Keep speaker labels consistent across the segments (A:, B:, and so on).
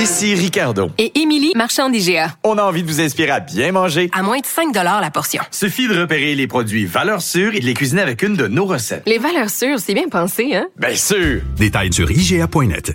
A: Ici Ricardo.
B: Et Émilie, marchand d'IGA.
A: On a envie de vous inspirer à bien manger.
B: À moins de 5 la portion.
A: Suffit de repérer les produits valeurs sûres et de les cuisiner avec une de nos recettes.
B: Les valeurs sûres, c'est bien pensé, hein?
A: Bien sûr!
C: Détails sur IGA.net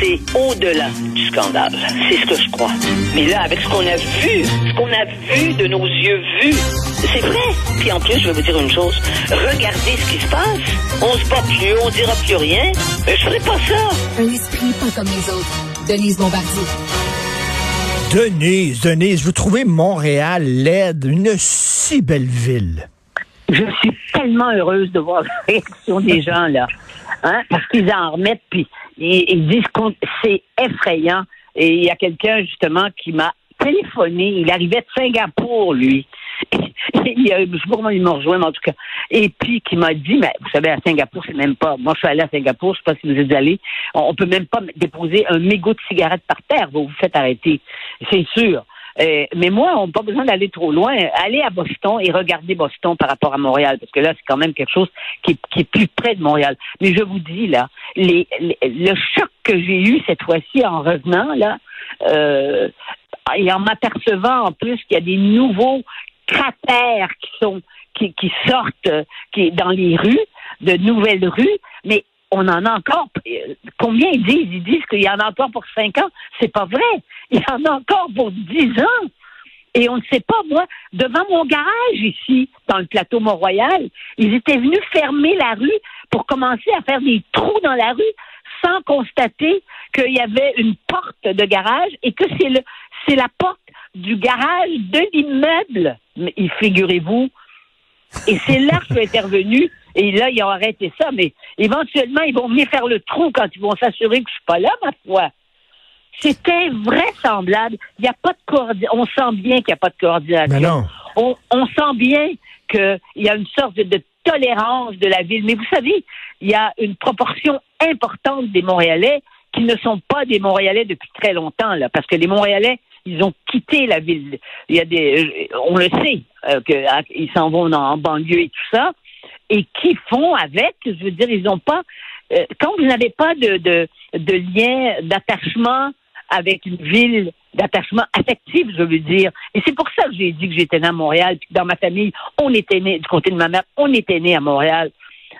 D: c'est au-delà du scandale. C'est ce que je crois. Mais là, avec ce qu'on a vu, ce qu'on a vu de nos yeux vus, c'est vrai. Puis en plus, je vais vous dire une chose. Regardez ce qui se passe. On se bat plus, on dira plus rien. Mais je ferai pas ça.
E: Un esprit pas comme les autres. Denise Bombardier.
F: Denise, Denise, vous trouvez Montréal laide, une si belle ville?
D: Je suis tellement heureuse de voir la réaction des gens, là. Hein? Parce qu'ils en remettent, puis ils, disent que c'est effrayant. Et il y a quelqu'un, justement, qui m'a téléphoné. Il arrivait de Singapour, lui. Il, je sais pas comment il m'a rejoint, en tout cas. Et puis, qui m'a dit, mais vous savez, à Singapour, c'est même pas. Moi, je suis allé à Singapour, je sais pas si vous êtes allé. On, peut même pas déposer un mégot de cigarette par terre. Vous vous faites arrêter. C'est sûr. Euh, mais moi, on n'a pas besoin d'aller trop loin. Aller à Boston et regarder Boston par rapport à Montréal, parce que là, c'est quand même quelque chose qui est, plus près de Montréal. Mais je vous dis, là, les, le choc que j'ai eu cette fois-ci en revenant, là, euh, et en m'apercevant en plus qu'il y a des nouveaux cratères qui sont qui, qui sortent qui dans les rues, de nouvelles rues, mais on en a encore. Combien ils disent? Ils disent qu'il y en a encore pour cinq ans. C'est pas vrai. Il y en a encore pour dix ans. Et on ne sait pas, moi, devant mon garage ici, dans le plateau Mont-Royal, ils étaient venus fermer la rue pour commencer à faire des trous dans la rue sans constater qu'il y avait une porte de garage et que c'est le c'est la porte du garage de l'immeuble. Mais figurez-vous. Et c'est là que je suis intervenu et là, ils ont arrêté ça, mais éventuellement, ils vont venir faire le trou quand ils vont s'assurer que je suis pas là, ma foi. C'était vraisemblable. Il n'y a pas de coordination. On sent bien qu'il n'y a pas de coordination.
F: non.
D: On, sent bien qu'il y a une sorte de, tolérance de la ville. Mais vous savez, il y a une proportion importante des Montréalais qui ne sont pas des Montréalais depuis très longtemps, là, parce que les Montréalais, ils ont quitté la ville. Il y a des, on le sait, euh, qu'ils s'en vont en banlieue et tout ça et qui font avec. Je veux dire, ils n'ont pas. Euh, quand vous n'avez pas de, de, lien d'attachement avec une ville, d'attachement affectif, je veux dire. Et c'est pour ça que j'ai dit que j'étais né à Montréal, puis dans ma famille, on était né, du côté de ma mère, on était né à Montréal.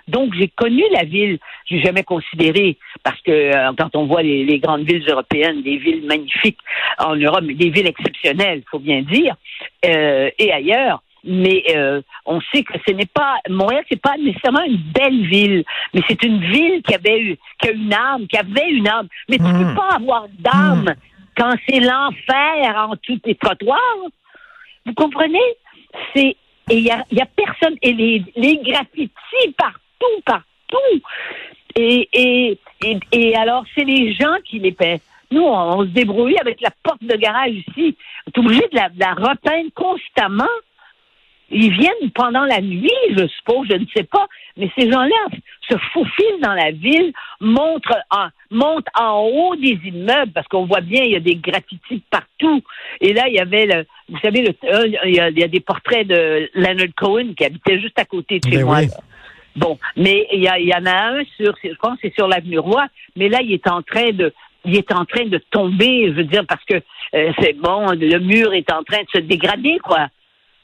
D: Donc, j'ai connu la ville. J'ai jamais considéré, parce que euh, quand on voit les, les, grandes villes européennes, des villes magnifiques en Europe, mais des villes exceptionnelles, faut bien dire, euh, et ailleurs, mais euh, on sait que ce n'est pas Montréal, c'est pas nécessairement une belle ville, mais c'est une ville qui avait eu, qui a une âme, qui avait une âme. Mais tu ne peux hmm. pas avoir d'âme hmm. quand c'est l'enfer en tous les trottoirs. Vous comprenez? C'est et il y a, y a, personne et les, les graffitis partout, partout. Et et, et, et alors c'est les gens qui les paient. Nous, on, se débrouille avec la porte de garage ici. On est obligé de la, de la repeindre constamment. Ils viennent pendant la nuit, je suppose, je ne sais pas, mais ces gens-là se faufilent dans la ville, montent en, montent en haut des immeubles, parce qu'on voit bien, il y a des graffitis partout. Et là, il y avait, le, vous savez, le, il, y a, il, y a, des portraits de Leonard Cohen qui habitait juste à côté de chez ben moi. Bon, mais il y, y en a un sur, je pense que c'est sur l'avenue Roi, mais là, il est en train de, il est en train de tomber, je veux dire, parce que euh, c'est bon, le mur est en train de se dégrader, quoi.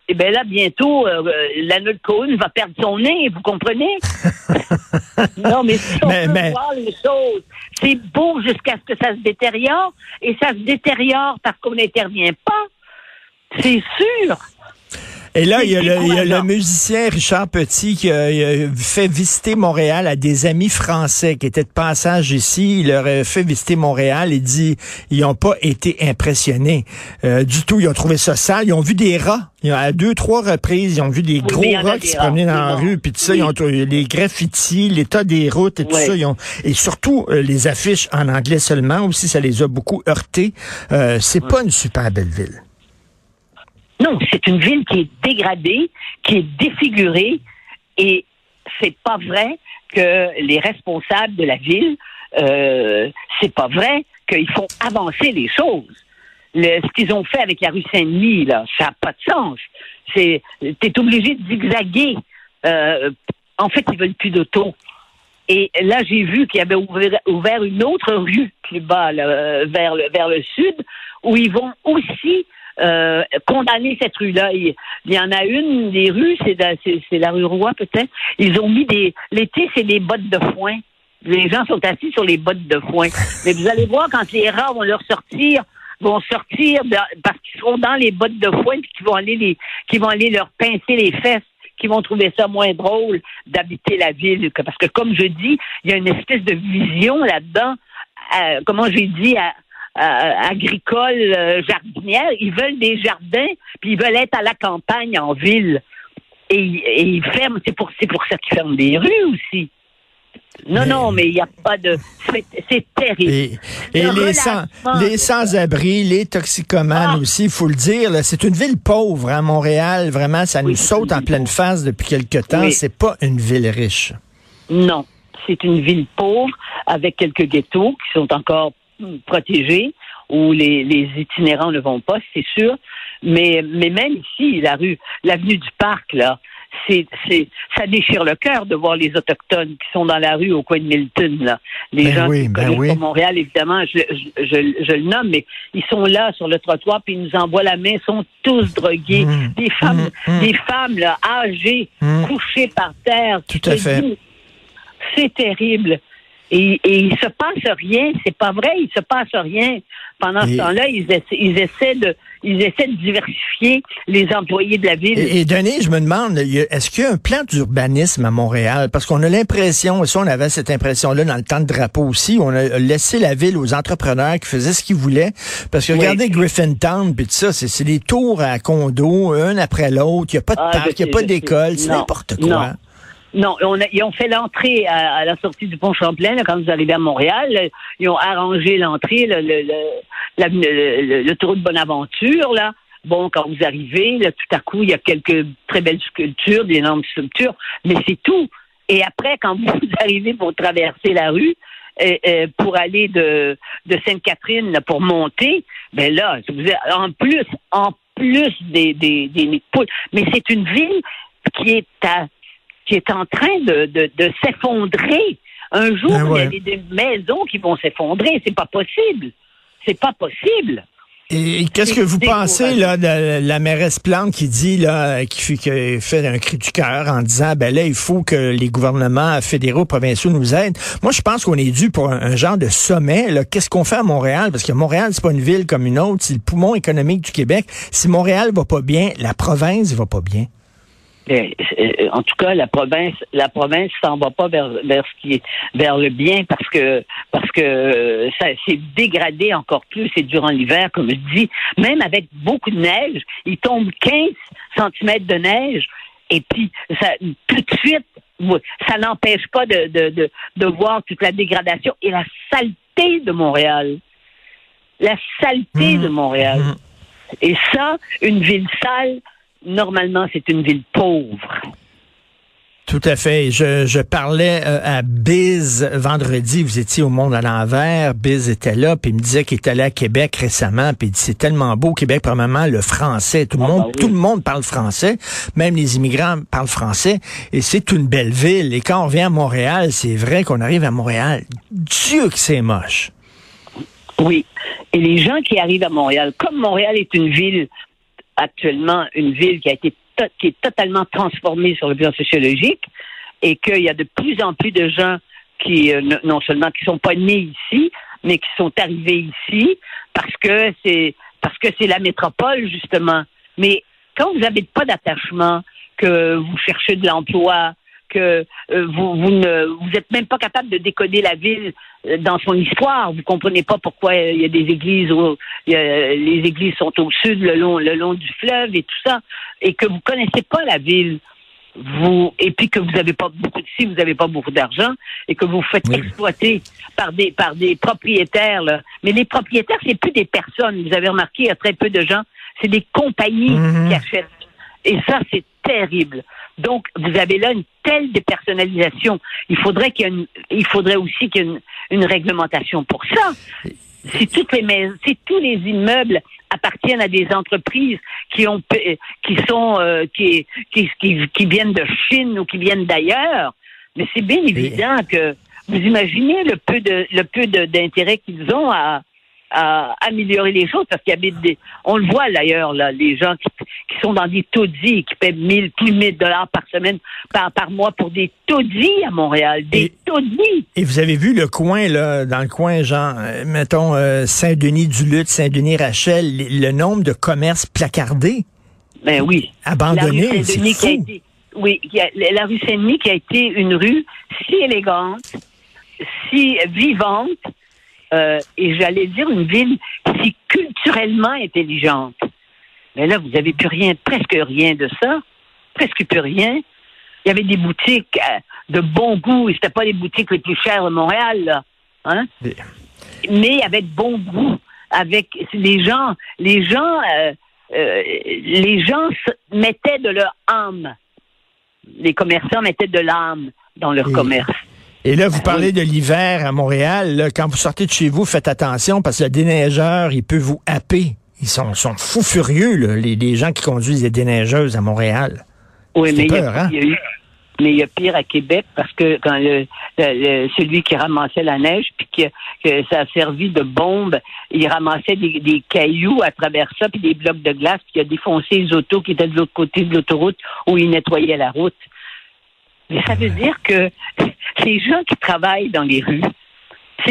D: Et eh bien là, bientôt, euh, de Cohen va perdre son nez, vous comprenez? non, mais si on peut voir les choses, c'est beau jusqu'à ce que ça se détériore, et ça se détériore parce qu'on n'intervient pas. C'est sûr.
F: Et là, il y, a le, musicien Richard Petit qui a, fait visiter Montréal à des amis français qui étaient de passage ici. Il leur a fait visiter Montréal et dit ils n'ont pas été impressionnés euh, du tout. Ils ont trouvé ça sale. Ils ont vu des rats. À deux, trois reprises, ils ont vu des gros rats qui se promenaient dans la rue. Puis tout ça, ils ont les graffitis, l'état des routes et tout ça. Ils ont, et surtout, euh, les affiches en anglais seulement aussi, ça les a beaucoup heurtés. Euh, c'est pas une super belle ville.
D: Non, c'est une ville qui est dégradée, qui est défigurée, et c'est pas vrai que les responsables de la ville, euh, c'est pas vrai qu'ils font avancer les choses. ce qu'ils ont fait avec la rue Saint-Denis, là, ça n'a pas de sens. C'est, t'es obligé de zigzaguer. Euh, en fait, ils veulent plus d'auto. Et là, j'ai vu qu'il y avait ouvert, une autre rue plus bas, euh, le, vers le sud, où ils vont aussi euh, condamner cette rue-là. Il, il y en a une des rues, c'est la, c'est, c'est la rue Roi peut-être. Ils ont mis des. L'été, c'est des bottes de foin. Les gens sont assis sur les bottes de foin. Mais vous allez voir quand les rats vont leur sortir, vont sortir de- parce qu'ils seront dans les bottes de foin puis qu'ils vont aller les, qui vont aller leur pincer les fesses qui vont trouver ça moins drôle d'habiter la ville. Parce que, comme je dis, il y a une espèce de vision là-dedans, euh, comment j'ai dit, à- à- agricole, euh, jardinière. Ils veulent des jardins, puis ils veulent être à la campagne, en ville. Et, et ils ferment, c'est pour, pour ça qu'ils ferment des rues aussi. Non,
F: Mais-
D: non, mais il n'y a pas de... C'est, terrible.
F: Et, et
D: Le
F: les, sans, les sans-abri, les toxicomanes
D: Ah.
F: aussi, il faut le dire, c'est une ville pauvre, hein, Montréal. Vraiment, ça nous saute en pleine face depuis quelque temps.
D: Oui.
F: C'est pas une ville riche.
D: Non, c'est une ville pauvre avec quelques ghettos qui sont encore protégés où les, les itinérants ne vont pas, c'est sûr. Mais, mais même ici, la rue, l'avenue du Parc, là, c'est, c'est, ça déchire le cœur de voir les autochtones qui sont dans la rue au coin de Milton, là. Les
F: Ben
D: gens
F: oui,
D: qui
F: ben
D: connaissent
F: oui.
D: pas Montréal, évidemment, je, je, je- je le nomme, mais ils sont là sur le trottoir puis ils nous envoient la main, ils sont tous drogués.
F: Mmh,
D: Des femmes,
F: mmh, mmh.
D: des femmes, là, âgées, couchées par terre.
F: Tout à fait.
D: c'est terrible. Et, et il se passe rien. C'est pas vrai, il se passe rien. Pendant
F: Et-
D: ce temps-là, ils essaient, ils essaient de, ils essaient de diversifier les employés de la ville.
F: Et, et Denis, je me demande, est-ce qu'il y a un plan d'urbanisme à Montréal? Parce qu'on a l'impression, et ça, on avait cette impression-là dans le temps de drapeau aussi, on a laissé la ville aux entrepreneurs qui faisaient ce qu'ils voulaient. Parce que
D: Oui.
F: regardez Griffintown, puis tout ça, c'est des tours à condos, un après l'autre, il n'y a pas de
D: Ah,
F: parc, il n'y a pas d'école, c'est n'importe quoi.
D: non. Non, on a- ils ont fait l'entrée à, à la sortie du pont Champlain là, quand vous arrivez à Montréal. Ils ont arrangé l'entrée, le, le, le, le, tour de Bonaventure, là. Bon, quand vous arrivez, là, tout à coup, il y a quelques très belles sculptures, d'énormes sculptures, mais c'est tout. Et après, quand vous arrivez pour traverser la rue, euh, euh, pour aller de, de Sainte-Catherine pour monter, ben là, vous en plus, en plus des, des, des nids de poules. Mais c'est une ville qui est à, qui est en train de, de, de s'effondrer. Un jour,
F: Ben ouais.
D: il y a des, des maisons qui vont s'effondrer. C'est pas possible. C'est pas possible.
F: Et qu'est-ce que vous pensez là de la mairesse Plante qui dit là qui fait, qui fait un cri du cœur en disant ben là il faut que les gouvernements fédéraux provinciaux nous aident. Moi je pense qu'on est dû pour un, un genre de sommet. Qu'est-ce qu'on fait à Montréal? Parce que Montréal c'est pas une ville comme une autre, c'est le poumon économique du Québec. Si Montréal va pas bien, la province va pas bien.
D: Euh, euh, en tout cas, la province, la province s'en va pas vers, vers ce qui est vers le bien parce que parce que euh, ça s'est dégradé encore plus et durant l'hiver, comme je dis, même avec beaucoup de neige, il tombe 15 centimètres de neige et puis ça tout de suite ça n'empêche pas de, de, de, de voir toute la dégradation et la saleté de Montréal. La saleté
F: Mmh.
D: de Montréal.
F: Mmh.
D: Et ça, une ville sale, normalement, c'est une ville pauvre.
F: Tout à fait. Je, je parlais euh, à Biz vendredi. Vous étiez au Monde à l'envers. Biz était là, puis il me disait qu'il est allé à Québec récemment, puis il dit c'est tellement beau au Québec, premièrement le français. Tout le
D: Ah,
F: monde,
D: bah oui.
F: tout le monde parle français. Même les immigrants parlent français. Et c'est une belle ville. Et quand on vient à Montréal, c'est vrai qu'on arrive à Montréal. Dieu que c'est moche.
D: Oui. Et les gens qui arrivent à Montréal, comme Montréal est une ville, actuellement, une ville qui a été qui est totalement transformée sur le plan sociologique, et qu'il y a de plus en plus de gens qui, euh, non seulement qui sont pas nés ici, mais qui sont arrivés ici parce que c'est parce que c'est la métropole, justement. Mais quand vous n'avez pas d'attachement, que vous cherchez de l'emploi, que euh, vous, vous ne vous êtes même pas capable de décoder la ville euh, dans son histoire. Vous comprenez pas pourquoi euh, il y a des églises où il y a- les églises sont au sud, le long, le long du fleuve et tout ça, et que vous connaissez pas la ville. Vous et puis que vous avez pas beaucoup si vous n'avez pas beaucoup d'argent et que vous vous faites
F: Oui.
D: exploiter par des par des propriétaires. Là. Mais les propriétaires c'est plus des personnes. Vous avez remarqué il y a très peu de gens. C'est des compagnies
F: Mhm.
D: qui achètent. Et ça c'est terrible. Donc, vous avez là une telle dépersonnalisation. Il faudrait qu'il y ait une, il faudrait aussi qu'il y ait une, une réglementation pour ça. Si toutes les maisons, si tous les immeubles appartiennent à des entreprises qui ont, qui sont, euh, qui, qui, qui, qui viennent de Chine ou qui viennent d'ailleurs, Mais c'est bien évident que vous imaginez le peu de le peu d'intérêt qu'ils ont à, à améliorer les choses parce qu'il y a des, on le voit d'ailleurs là, les gens qui, qui sont dans des taudis qui paient 1000 plus de 1000 dollars par semaine par par mois pour des taudis à Montréal, des
F: Et-
D: taudis.
F: Et vous avez vu le coin, là, dans le coin, genre, euh, mettons, euh, Saint-Denis-du-Lutte, Saint-Denis-Rachel, le nombre de commerces placardés,
D: Ben oui.
F: abandonnés, c'est
D: Saint-Denis qui a
F: fou.
D: été, oui, qui a- la rue Saint-Denis qui a été une rue si élégante, si vivante, euh, et j'allais dire une ville si culturellement intelligente. Mais là, vous n'avez plus rien, presque rien de ça, presque plus rien. Il y avait des boutiques euh, de bon goût, et c'était pas les boutiques les plus chères de Montréal, là. Hein?
F: Mais-
D: mais avec bon goût, avec les gens, les gens, euh, euh, les gens mettaient de leur âme. Les commerçants mettaient de l'âme dans leur commerce.
F: Et là, vous
D: Ben
F: parlez
D: oui.
F: de l'hiver à Montréal. là, quand vous sortez de chez vous, faites attention parce que le déneigeur, il peut vous happer. Ils sont, sont fous furieux, là, les, les gens qui conduisent les déneigeuses à Montréal.
D: Oui,
F: C'est
D: mais il y,
F: peur,
D: a,
F: hein?
D: il y a eu, mais il y a pire à Québec parce que quand le, le- le- celui qui ramassait la neige puis que, que ça a servi de bombe, il ramassait des, des cailloux à travers ça puis des blocs de glace puis il a défoncé les autos qui étaient de l'autre côté de l'autoroute où il nettoyait la route. Mais ça veut dire que les gens qui travaillent dans les rues,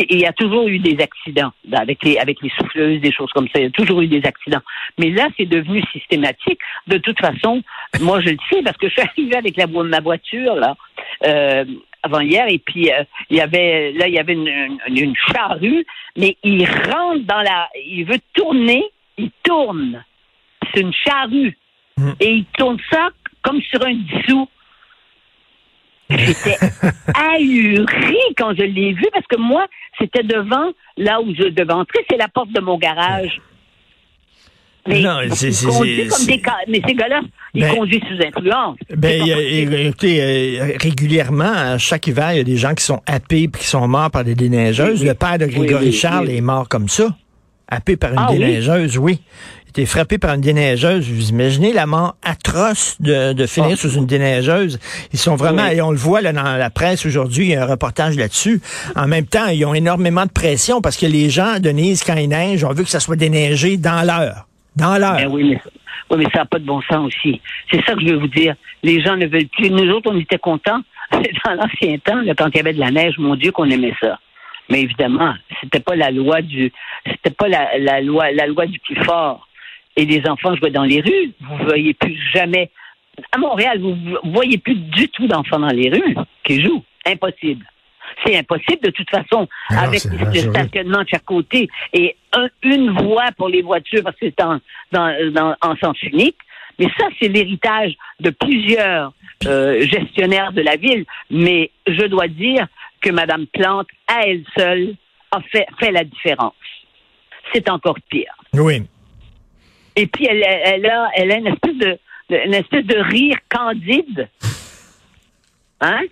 D: il y a toujours eu des accidents avec les, avec les souffleuses, des choses comme ça. Il y a toujours eu des accidents. Mais là, c'est devenu systématique. De toute façon, moi, je le sais parce que je suis arrivée avec la, ma voiture là euh, avant hier et puis euh, il y avait là il y avait une, une, une charrue, mais il rentre dans la, il veut tourner, il tourne. C'est une charrue
F: Mm.
D: et il tourne ça comme sur un dissous. J'étais ahuri quand je l'ai vu parce que moi, c'était devant, là où je devais entrer, c'est la porte de mon garage. Mais
F: Non, c'est- c'est-
D: comme des mais ces gars-là, ils
F: Ben-
D: conduisent sous influence.
F: Ben, écoutez, euh, régulièrement, à chaque hiver, il y a des gens qui sont happés puis qui sont morts par des déneigeuses.
D: Oui, oui.
F: Le père de Grégory
D: Oui,
F: Charles est mort comme ça, happé par une
D: Ah
F: déneigeuse, oui. Était frappé par une déneigeuse. Vous imaginez la mort atroce de, de finir
D: Ah.
F: sous une déneigeuse. Ils sont vraiment,
D: Oui.
F: et on le voit là, dans la presse aujourd'hui, il y a un reportage là-dessus. En même temps, ils ont énormément de pression parce que les gens, Denise, quand il neige, on veut que ça soit déneigé dans l'heure. Dans l'heure.
D: Ben oui, mais, oui, mais ça n'a pas de bon sens aussi. C'est ça que je veux vous dire. Les gens ne veulent plus. Nous autres, on était contents. Dans l'ancien temps, là, quand il y avait de la neige, mon Dieu, qu'on aimait ça. Mais évidemment, c'était pas la loi du, c'était pas la, la loi, la loi du plus fort. Et les enfants jouaient dans les rues. Vous voyez plus jamais. À Montréal, vous vous voyez plus du tout d'enfants dans les rues qui jouent. Impossible. C'est impossible de toute façon,
F: Ah non,
D: avec le stationnement de chaque côté et un- une voie pour les voitures parce que c'est en, dans, dans- en sens unique. Mais ça, c'est l'héritage de plusieurs euh, gestionnaires de la ville. Mais je dois dire que Mme Plante, à elle seule, a fait, fait la différence. C'est encore pire.
F: Oui.
D: Et puis, elle, a, elle a une espèce de, une espèce de rire candide. Hein?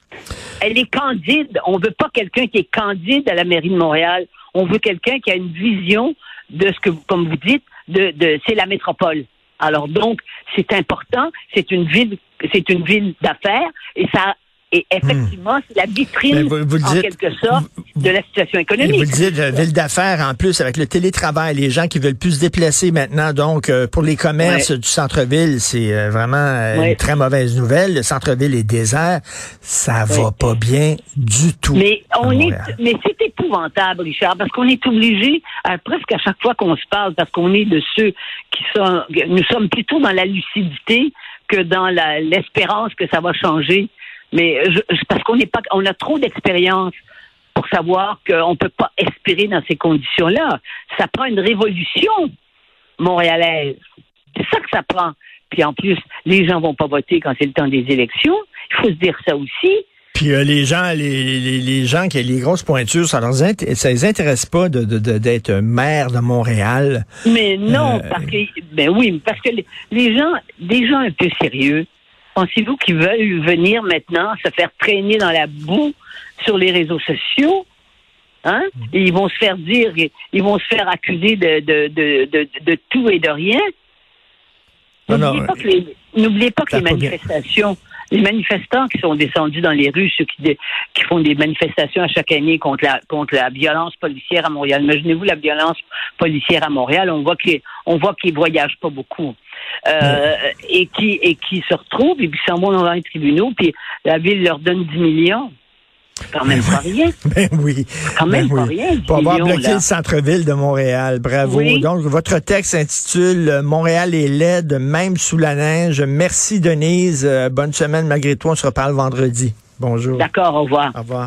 D: Elle est candide. On veut pas quelqu'un qui est candide à la mairie de Montréal. On veut quelqu'un qui a une vision de ce que, comme vous dites, de, de c'est la métropole. Alors donc, c'est important. C'est une ville, c'est une ville d'affaires et ça, et effectivement, c'est la vitrine
F: vous- vous le
D: en
F: dites.
D: quelque sorte de la situation économique.
F: vous le dites, euh, ville d'affaires en plus avec le télétravail, les gens qui veulent plus se déplacer maintenant. Donc, euh, pour les commerces
D: Ouais.
F: du centre-ville, c'est euh, vraiment euh,
D: Ouais.
F: une très mauvaise nouvelle. Le centre-ville est désert. Ça va pas bien du tout.
D: Mais on est, mais c'est épouvantable, Richard, parce qu'on est obligé, presque à chaque fois qu'on se parle, parce qu'on est de ceux qui sont, nous sommes plutôt dans la lucidité que dans la- l'espérance que ça va changer. Mais je- parce qu'on n'est pas, on a trop d'expérience pour savoir qu'on ne peut pas espérer dans ces conditions-là. Ça prend une révolution montréalaise. C'est ça que ça prend. Puis en plus, les gens vont pas voter quand c'est le temps des élections. Il faut se dire ça aussi.
F: Puis euh, les gens, les, les, les gens qui ont les grosses pointures, ça leur ça les intéresse pas de- d'être maire de Montréal.
D: Mais non,
F: Euh,
D: parce que ben oui, parce que les, les gens, des gens un peu sérieux, pensez-vous qu'ils veulent venir maintenant se faire traîner dans la boue sur les réseaux sociaux? Hein? Et ils vont se faire dire, ils vont se faire accuser de, de, de, de, de tout et de rien. N'oubliez pas que les, n'oubliez pas que
F: ça
D: les manifestations, Les manifestants qui sont descendus dans les rues, ceux qui font des manifestations à chaque année contre la, contre la violence policière à Montréal. Imaginez-vous la violence policière à Montréal. On voit qu'ils, on voit qu'ils voyagent pas beaucoup. Euh, et qui, et qui se retrouvent et puis s'en vont dans les tribunaux puis la ville leur donne 10 millions. Quand même pas rien.
F: Ben oui.
D: Quand même
F: Ben
D: pas
F: oui.
D: rien. 10
F: Pour avoir bloqué
D: là.
F: le centre-ville de Montréal. Bravo.
D: Oui.
F: Donc, votre texte s'intitule euh, Montréal est laide, même sous la neige. Merci, Denise. Euh, bonne semaine malgré toi. On se reparle vendredi. Bonjour.
D: D'accord, au revoir.
F: Au revoir.